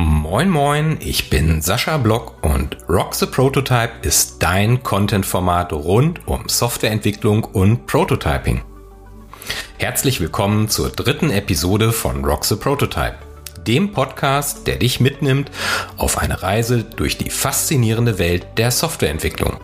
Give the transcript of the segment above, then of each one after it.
Moin moin, ich bin Sascha Block und Rock the Prototype ist dein Content-Format rund um Softwareentwicklung und Prototyping. Herzlich willkommen zur dritten Episode von Rock the Prototype, dem Podcast, der dich mitnimmt auf eine Reise durch die faszinierende Welt der Softwareentwicklung.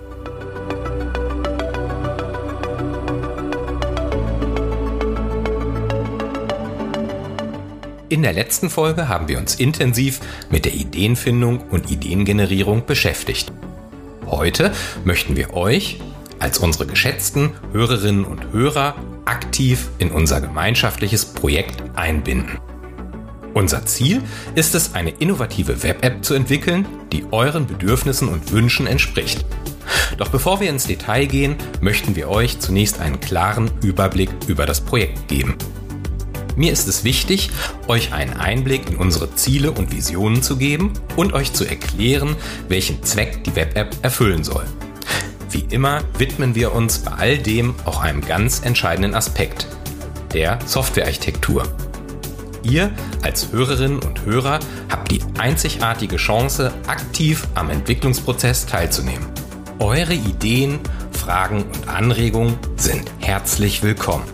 In der letzten Folge haben wir uns intensiv mit der Ideenfindung und Ideengenerierung beschäftigt. Heute möchten wir euch als unsere geschätzten Hörerinnen und Hörer aktiv in unser gemeinschaftliches Projekt einbinden. Unser Ziel ist es, eine innovative Web-App zu entwickeln, die euren Bedürfnissen und Wünschen entspricht. Doch bevor wir ins Detail gehen, möchten wir euch zunächst einen klaren Überblick über das Projekt geben. Mir ist es wichtig, euch einen Einblick in unsere Ziele und Visionen zu geben und euch zu erklären, welchen Zweck die Web-App erfüllen soll. Wie immer widmen wir uns bei all dem auch einem ganz entscheidenden Aspekt, der Softwarearchitektur. Ihr als Hörerinnen und Hörer habt die einzigartige Chance, aktiv am Entwicklungsprozess teilzunehmen. Eure Ideen, Fragen und Anregungen sind herzlich willkommen.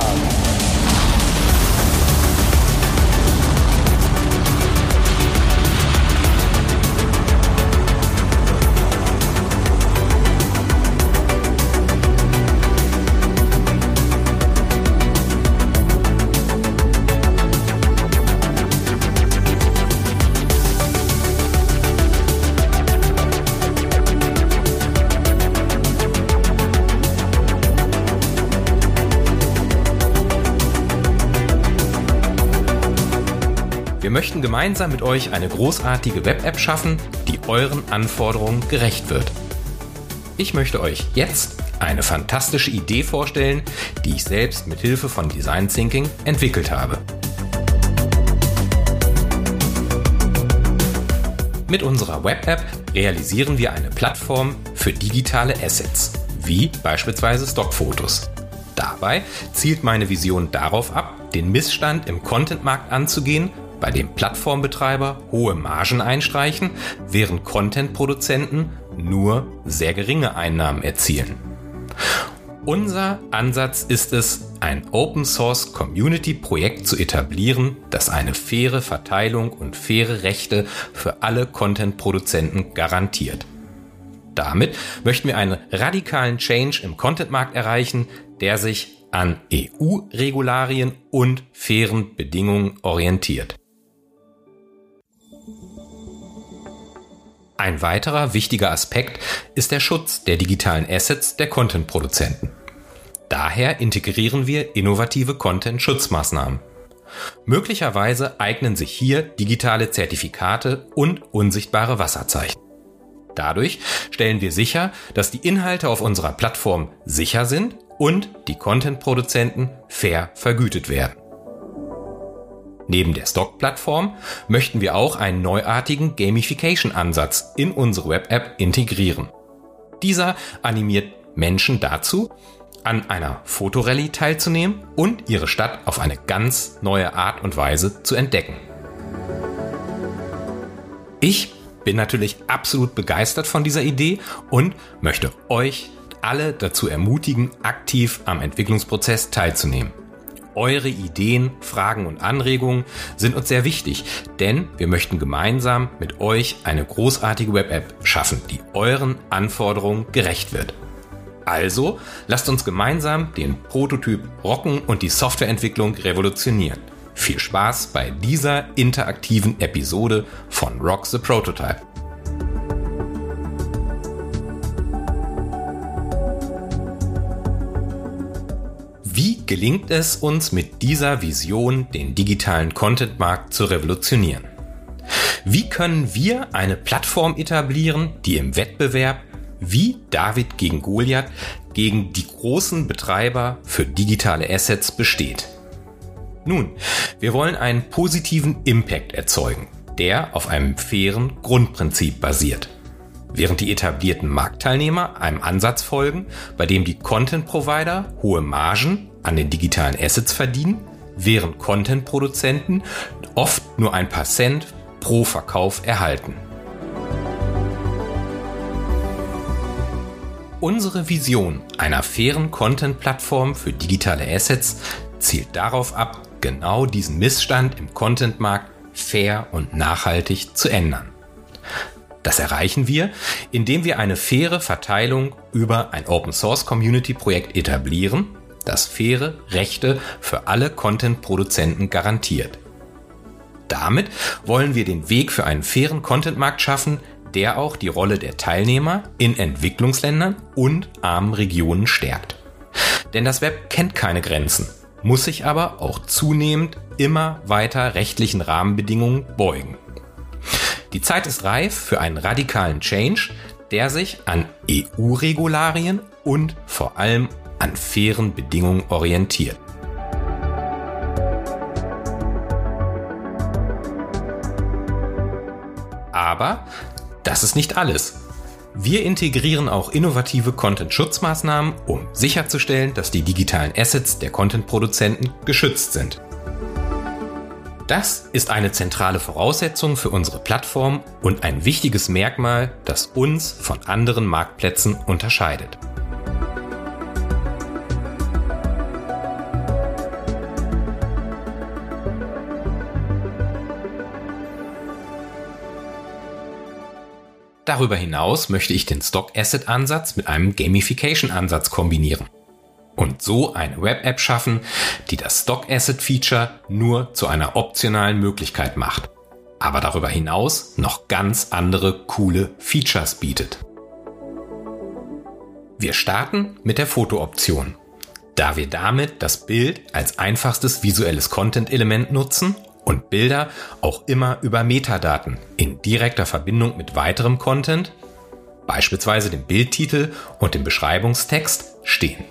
Wir möchten gemeinsam mit euch eine großartige Web-App schaffen, die euren Anforderungen gerecht wird. Ich möchte euch jetzt eine fantastische Idee vorstellen, die ich selbst mit Hilfe von Design Thinking entwickelt habe. Mit unserer Web-App realisieren wir eine Plattform für digitale Assets, wie beispielsweise Stockfotos. Dabei zielt meine Vision darauf ab, den Missstand im Contentmarkt anzugehen bei dem Plattformbetreiber hohe Margen einstreichen, während Content-Produzenten nur sehr geringe Einnahmen erzielen. Unser Ansatz ist es, ein Open Source Community Projekt zu etablieren, das eine faire Verteilung und faire Rechte für alle Content-Produzenten garantiert. Damit möchten wir einen radikalen Change im Contentmarkt erreichen, der sich an EU-Regularien und fairen Bedingungen orientiert. Ein weiterer wichtiger Aspekt ist der Schutz der digitalen Assets der Content-Produzenten. Daher integrieren wir innovative Content-Schutzmaßnahmen. Möglicherweise eignen sich hier digitale Zertifikate und unsichtbare Wasserzeichen. Dadurch stellen wir sicher, dass die Inhalte auf unserer Plattform sicher sind und die Content-Produzenten fair vergütet werden. Neben der Stock-Plattform möchten wir auch einen neuartigen Gamification-Ansatz in unsere Web-App integrieren. Dieser animiert Menschen dazu, an einer Fotorallye teilzunehmen und ihre Stadt auf eine ganz neue Art und Weise zu entdecken. Ich bin natürlich absolut begeistert von dieser Idee und möchte euch alle dazu ermutigen, aktiv am Entwicklungsprozess teilzunehmen. Eure Ideen, Fragen und Anregungen sind uns sehr wichtig, denn wir möchten gemeinsam mit euch eine großartige Web-App schaffen, die euren Anforderungen gerecht wird. Also lasst uns gemeinsam den Prototyp rocken und die Softwareentwicklung revolutionieren. Viel Spaß bei dieser interaktiven Episode von Rock the Prototype. Gelingt es uns mit dieser Vision, den digitalen Contentmarkt zu revolutionieren? Wie können wir eine Plattform etablieren, die im Wettbewerb wie David gegen Goliath gegen die großen Betreiber für digitale Assets besteht? Nun, wir wollen einen positiven Impact erzeugen, der auf einem fairen Grundprinzip basiert. Während die etablierten Marktteilnehmer einem Ansatz folgen, bei dem die Content-Provider hohe Margen an den digitalen Assets verdienen, während Content-Produzenten oft nur ein paar Cent pro Verkauf erhalten. Unsere Vision einer fairen Content-Plattform für digitale Assets zielt darauf ab, genau diesen Missstand im Content-Markt fair und nachhaltig zu ändern. Das erreichen wir, indem wir eine faire Verteilung über ein Open Source Community Projekt etablieren, das faire Rechte für alle Content-Produzenten garantiert. Damit wollen wir den Weg für einen fairen Content-Markt schaffen, der auch die Rolle der Teilnehmer in Entwicklungsländern und armen Regionen stärkt. Denn das Web kennt keine Grenzen, muss sich aber auch zunehmend immer weiter rechtlichen Rahmenbedingungen beugen. Die Zeit ist reif für einen radikalen Change, der sich an EU-Regularien und vor allem an fairen Bedingungen orientiert. Aber das ist nicht alles. Wir integrieren auch innovative Content-Schutzmaßnahmen, um sicherzustellen, dass die digitalen Assets der Content-Produzenten geschützt sind. Das ist eine zentrale Voraussetzung für unsere Plattform und ein wichtiges Merkmal, das uns von anderen Marktplätzen unterscheidet. Darüber hinaus möchte ich den Stock Asset Ansatz mit einem Gamification Ansatz kombinieren und so eine Web-App schaffen, die das Stock Asset Feature nur zu einer optionalen Möglichkeit macht, aber darüber hinaus noch ganz andere coole Features bietet. Wir starten mit der Foto-Option, da wir damit das Bild als einfachstes visuelles Content-Element nutzen und Bilder auch immer über Metadaten in direkter Verbindung mit weiterem Content, beispielsweise dem Bildtitel und dem Beschreibungstext, stehen.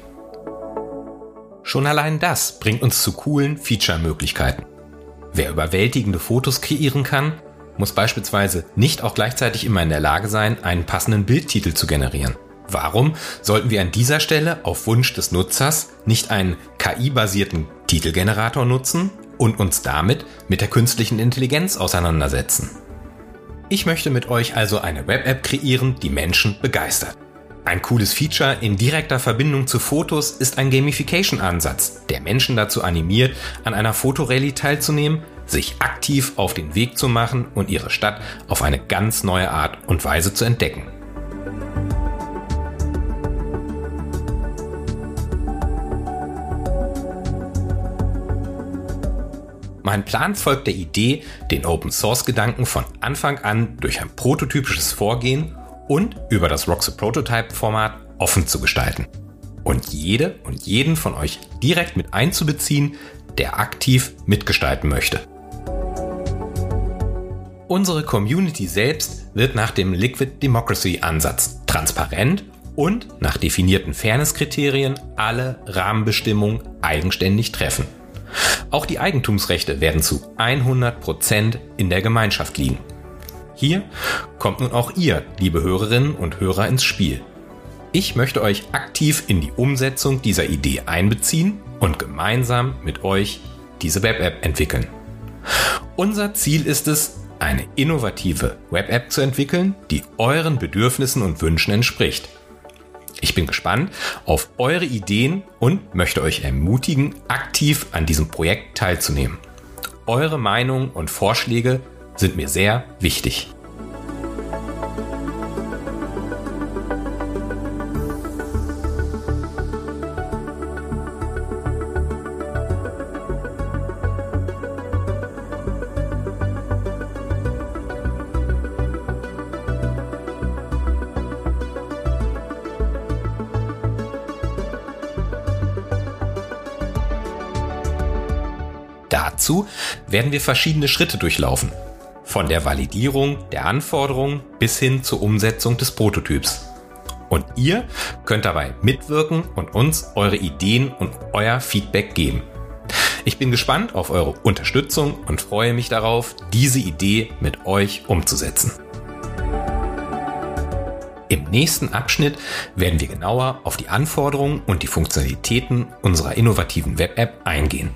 Schon allein das bringt uns zu coolen Feature-Möglichkeiten. Wer überwältigende Fotos kreieren kann, muss beispielsweise nicht auch gleichzeitig immer in der Lage sein, einen passenden Bildtitel zu generieren. Warum sollten wir an dieser Stelle auf Wunsch des Nutzers nicht einen KI-basierten Titelgenerator nutzen und uns damit mit der künstlichen Intelligenz auseinandersetzen? Ich möchte mit euch also eine Web-App kreieren, die Menschen begeistert. Ein cooles Feature in direkter Verbindung zu Fotos ist ein Gamification-Ansatz, der Menschen dazu animiert, an einer Fotorallye teilzunehmen, sich aktiv auf den Weg zu machen und ihre Stadt auf eine ganz neue Art und Weise zu entdecken. Mein Plan folgt der Idee, den Open Source Gedanken von Anfang an durch ein prototypisches Vorgehen und über das Roxy Prototype Format offen zu gestalten. Und jede und jeden von euch direkt mit einzubeziehen, der aktiv mitgestalten möchte. Unsere Community selbst wird nach dem Liquid Democracy Ansatz transparent und nach definierten Fairness-Kriterien alle Rahmenbestimmungen eigenständig treffen. Auch die Eigentumsrechte werden zu 100 Prozent in der Gemeinschaft liegen. Hier kommt nun auch ihr, liebe Hörerinnen und Hörer, ins Spiel. Ich möchte euch aktiv in die Umsetzung dieser Idee einbeziehen und gemeinsam mit euch diese Web-App entwickeln. Unser Ziel ist es, eine innovative Web-App zu entwickeln, die euren Bedürfnissen und Wünschen entspricht. Ich bin gespannt auf eure Ideen und möchte euch ermutigen, aktiv an diesem Projekt teilzunehmen. Eure Meinungen und Vorschläge sind mir sehr wichtig. Dazu werden wir verschiedene Schritte durchlaufen. Von der Validierung der Anforderungen bis hin zur Umsetzung des Prototyps. Und ihr könnt dabei mitwirken und uns eure Ideen und euer Feedback geben. Ich bin gespannt auf eure Unterstützung und freue mich darauf, diese Idee mit euch umzusetzen. Im nächsten Abschnitt werden wir genauer auf die Anforderungen und die Funktionalitäten unserer innovativen Web-App eingehen.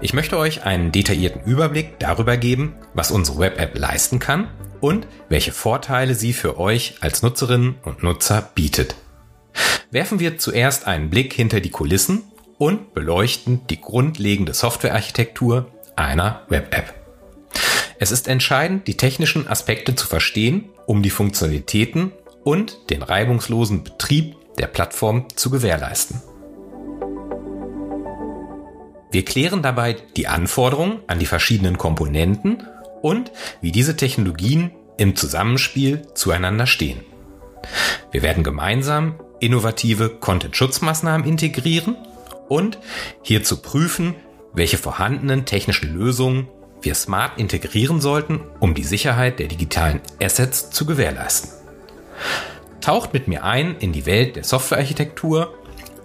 Ich möchte euch einen detaillierten Überblick darüber geben, was unsere Web-App leisten kann und welche Vorteile sie für euch als Nutzerinnen und Nutzer bietet. Werfen wir zuerst einen Blick hinter die Kulissen und beleuchten die grundlegende Softwarearchitektur einer Web-App. Es ist entscheidend, die technischen Aspekte zu verstehen, um die Funktionalitäten und den reibungslosen Betrieb der Plattform zu gewährleisten. Wir klären dabei die Anforderungen an die verschiedenen Komponenten und wie diese Technologien im Zusammenspiel zueinander stehen. Wir werden gemeinsam innovative Content-Schutzmaßnahmen integrieren und hierzu prüfen, welche vorhandenen technischen Lösungen wir smart integrieren sollten, um die Sicherheit der digitalen Assets zu gewährleisten. Taucht mit mir ein in die Welt der Softwarearchitektur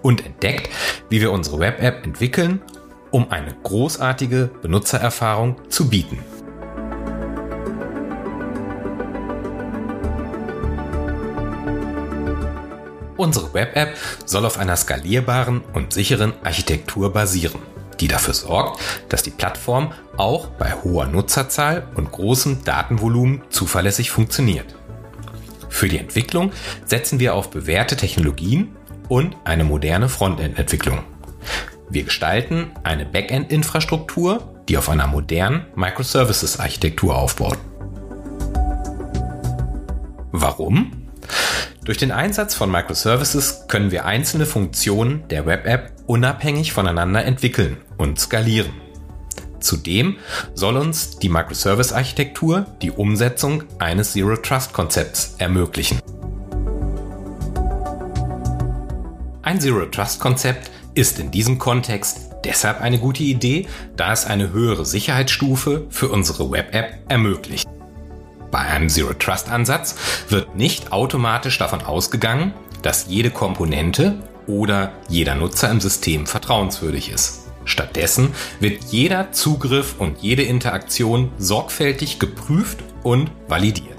und entdeckt, wie wir unsere Web-App entwickeln, um eine großartige Benutzererfahrung zu bieten. Unsere Web-App soll auf einer skalierbaren und sicheren Architektur basieren, die dafür sorgt, dass die Plattform auch bei hoher Nutzerzahl und großem Datenvolumen zuverlässig funktioniert. Für die Entwicklung setzen wir auf bewährte Technologien und eine moderne Frontend-Entwicklung. Wir gestalten eine Backend-Infrastruktur, die auf einer modernen Microservices-Architektur aufbaut. Warum? Durch den Einsatz von Microservices können wir einzelne Funktionen der Web-App unabhängig voneinander entwickeln und skalieren. Zudem soll uns die Microservice-Architektur die Umsetzung eines Zero-Trust-Konzepts ermöglichen. Ein Zero-Trust-Konzept ist in diesem Kontext deshalb eine gute Idee, da es eine höhere Sicherheitsstufe für unsere Web-App ermöglicht. Bei einem Zero-Trust-Ansatz wird nicht automatisch davon ausgegangen, dass jede Komponente oder jeder Nutzer im System vertrauenswürdig ist. Stattdessen wird jeder Zugriff und jede Interaktion sorgfältig geprüft und validiert.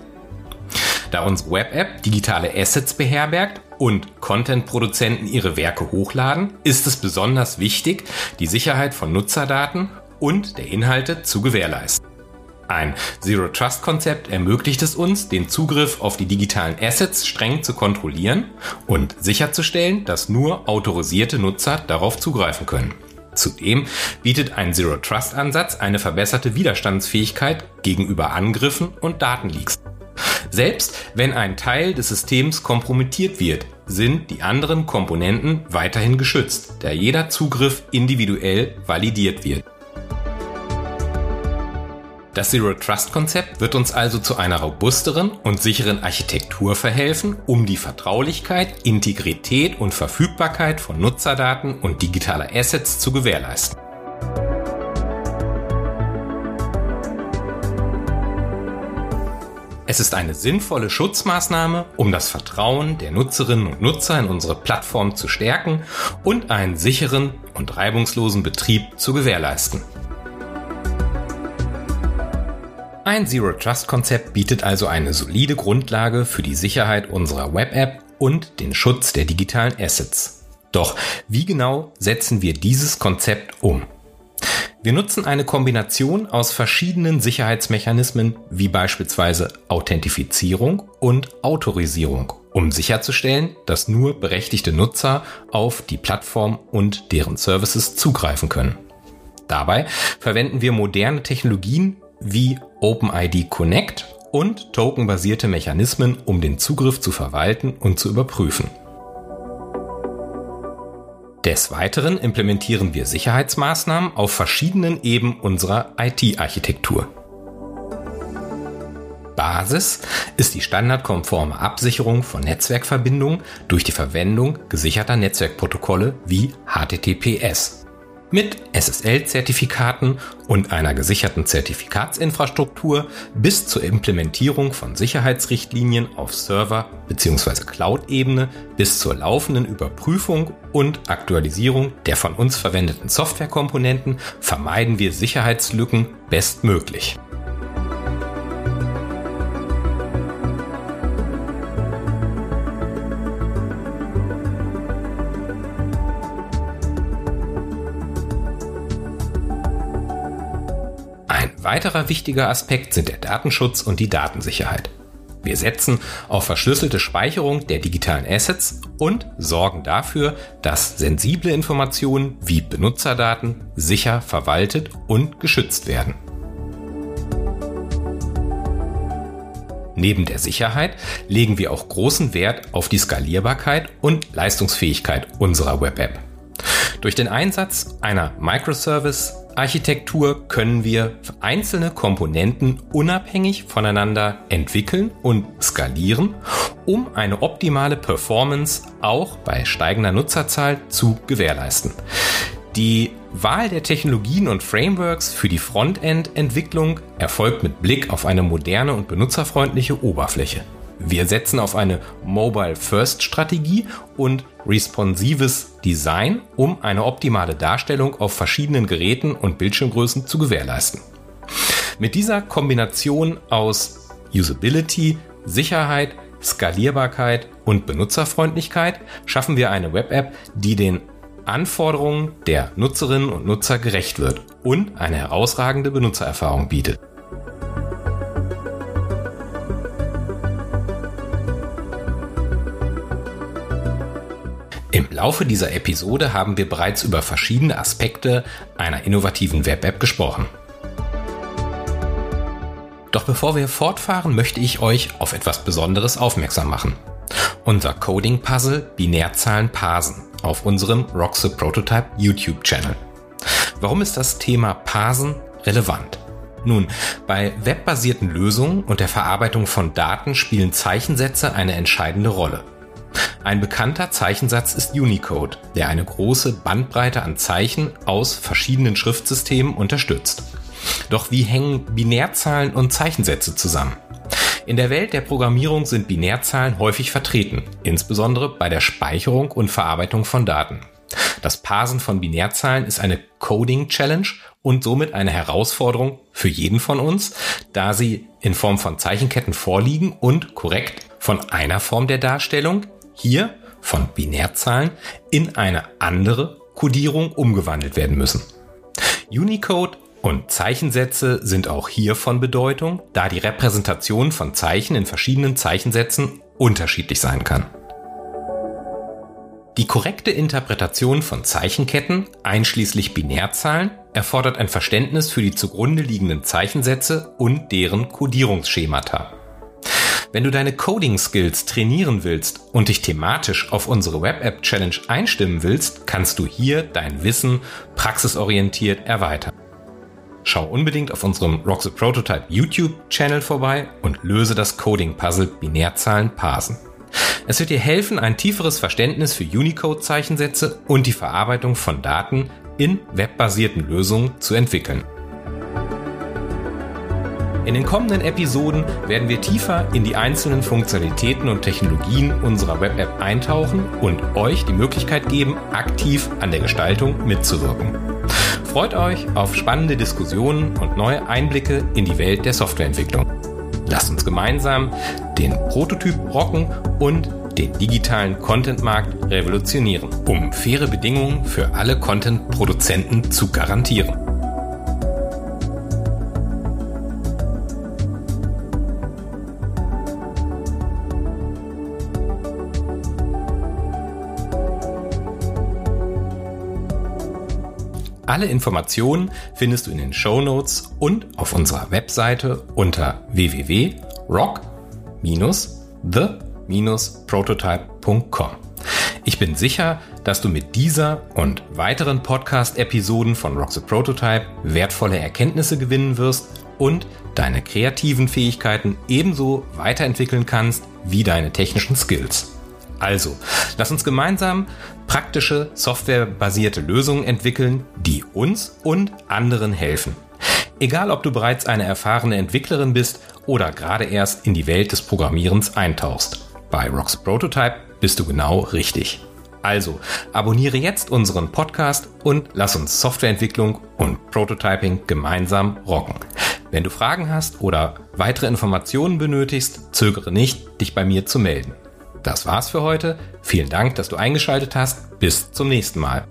Da unsere Web-App digitale Assets beherbergt und Content-Produzenten ihre Werke hochladen, ist es besonders wichtig, die Sicherheit von Nutzerdaten und der Inhalte zu gewährleisten. Ein Zero-Trust-Konzept ermöglicht es uns, den Zugriff auf die digitalen Assets streng zu kontrollieren und sicherzustellen, dass nur autorisierte Nutzer darauf zugreifen können. Zudem bietet ein Zero-Trust-Ansatz eine verbesserte Widerstandsfähigkeit gegenüber Angriffen und Datenleaks. Selbst wenn ein Teil des Systems kompromittiert wird, sind die anderen Komponenten weiterhin geschützt, da jeder Zugriff individuell validiert wird. Das Zero Trust Konzept wird uns also zu einer robusteren und sicheren Architektur verhelfen, um die Vertraulichkeit, Integrität und Verfügbarkeit von Nutzerdaten und digitaler Assets zu gewährleisten. Es ist eine sinnvolle Schutzmaßnahme, um das Vertrauen der Nutzerinnen und Nutzer in unsere Plattform zu stärken und einen sicheren und reibungslosen Betrieb zu gewährleisten. Ein Zero-Trust-Konzept bietet also eine solide Grundlage für die Sicherheit unserer Web-App und den Schutz der digitalen Assets. Doch wie genau setzen wir dieses Konzept um? Wir nutzen eine Kombination aus verschiedenen Sicherheitsmechanismen wie beispielsweise Authentifizierung und Autorisierung, um sicherzustellen, dass nur berechtigte Nutzer auf die Plattform und deren Services zugreifen können. Dabei verwenden wir moderne Technologien wie OpenID Connect und tokenbasierte Mechanismen, um den Zugriff zu verwalten und zu überprüfen. Des Weiteren implementieren wir Sicherheitsmaßnahmen auf verschiedenen Ebenen unserer IT-Architektur. Basis ist die standardkonforme Absicherung von Netzwerkverbindungen durch die Verwendung gesicherter Netzwerkprotokolle wie HTTPS. Mit SSL-Zertifikaten und einer gesicherten Zertifikatsinfrastruktur bis zur Implementierung von Sicherheitsrichtlinien auf Server- bzw. Cloud-Ebene bis zur laufenden Überprüfung und Aktualisierung der von uns verwendeten Softwarekomponenten vermeiden wir Sicherheitslücken bestmöglich. Weiterer wichtiger Aspekt sind der Datenschutz und die Datensicherheit. Wir setzen auf verschlüsselte Speicherung der digitalen Assets und sorgen dafür, dass sensible Informationen wie Benutzerdaten sicher verwaltet und geschützt werden. Neben der Sicherheit legen wir auch großen Wert auf die Skalierbarkeit und Leistungsfähigkeit unserer Web-App. Durch den Einsatz einer Microservice Architektur können wir einzelne Komponenten unabhängig voneinander entwickeln und skalieren, um eine optimale Performance auch bei steigender Nutzerzahl zu gewährleisten. Die Wahl der Technologien und Frameworks für die Frontend-Entwicklung erfolgt mit Blick auf eine moderne und benutzerfreundliche Oberfläche. Wir setzen auf eine Mobile-First-Strategie und responsives Design, um eine optimale Darstellung auf verschiedenen Geräten und Bildschirmgrößen zu gewährleisten. Mit dieser Kombination aus Usability, Sicherheit, Skalierbarkeit und Benutzerfreundlichkeit schaffen wir eine Web-App, die den Anforderungen der Nutzerinnen und Nutzer gerecht wird und eine herausragende Benutzererfahrung bietet. Im Laufe dieser Episode haben wir bereits über verschiedene Aspekte einer innovativen Web-App gesprochen. Doch bevor wir fortfahren, möchte ich euch auf etwas Besonderes aufmerksam machen. Unser Coding-Puzzle Binärzahlen parsen auf unserem Roxe Prototype YouTube-Channel. Warum ist das Thema Parsen relevant? Nun, bei webbasierten Lösungen und der Verarbeitung von Daten spielen Zeichensätze eine entscheidende Rolle. Ein bekannter Zeichensatz ist Unicode, der eine große Bandbreite an Zeichen aus verschiedenen Schriftsystemen unterstützt. Doch wie hängen Binärzahlen und Zeichensätze zusammen? In der Welt der Programmierung sind Binärzahlen häufig vertreten, insbesondere bei der Speicherung und Verarbeitung von Daten. Das Parsen von Binärzahlen ist eine Coding-Challenge und somit eine Herausforderung für jeden von uns, da sie in Form von Zeichenketten vorliegen und korrekt von einer Form der Darstellung hier von Binärzahlen in eine andere Codierung umgewandelt werden müssen. Unicode und Zeichensätze sind auch hier von Bedeutung, da die Repräsentation von Zeichen in verschiedenen Zeichensätzen unterschiedlich sein kann. Die korrekte Interpretation von Zeichenketten, einschließlich Binärzahlen, erfordert ein Verständnis für die zugrunde liegenden Zeichensätze und deren Codierungsschemata. Wenn du deine Coding-Skills trainieren willst und dich thematisch auf unsere Web-App-Challenge einstimmen willst, kannst du hier dein Wissen praxisorientiert erweitern. Schau unbedingt auf unserem Rock the Prototype YouTube-Channel vorbei und löse das Coding-Puzzle Binärzahlen parsen. Es wird dir helfen, ein tieferes Verständnis für Unicode-Zeichensätze und die Verarbeitung von Daten in webbasierten Lösungen zu entwickeln. In den kommenden Episoden werden wir tiefer in die einzelnen Funktionalitäten und Technologien unserer Web-App eintauchen und euch die Möglichkeit geben, aktiv an der Gestaltung mitzuwirken. Freut euch auf spannende Diskussionen und neue Einblicke in die Welt der Softwareentwicklung. Lasst uns gemeinsam den Prototyp rocken und den digitalen Content-Markt revolutionieren, um faire Bedingungen für alle Content-Produzenten zu garantieren. Alle Informationen findest du in den Show Notes und auf unserer Webseite unter www.rock-the-prototype.com. Ich bin sicher, dass du mit dieser und weiteren Podcast-Episoden von Rock the Prototype wertvolle Erkenntnisse gewinnen wirst und deine kreativen Fähigkeiten ebenso weiterentwickeln kannst wie deine technischen Skills. Also, lass uns gemeinsam praktische, softwarebasierte Lösungen entwickeln, die uns und anderen helfen. Egal, ob du bereits eine erfahrene Entwicklerin bist oder gerade erst in die Welt des Programmierens eintauchst. Bei Rocks Prototype bist du genau richtig. Also, abonniere jetzt unseren Podcast und lass uns Softwareentwicklung und Prototyping gemeinsam rocken. Wenn du Fragen hast oder weitere Informationen benötigst, zögere nicht, dich bei mir zu melden. Das war's für heute. Vielen Dank, dass du eingeschaltet hast. Bis zum nächsten Mal.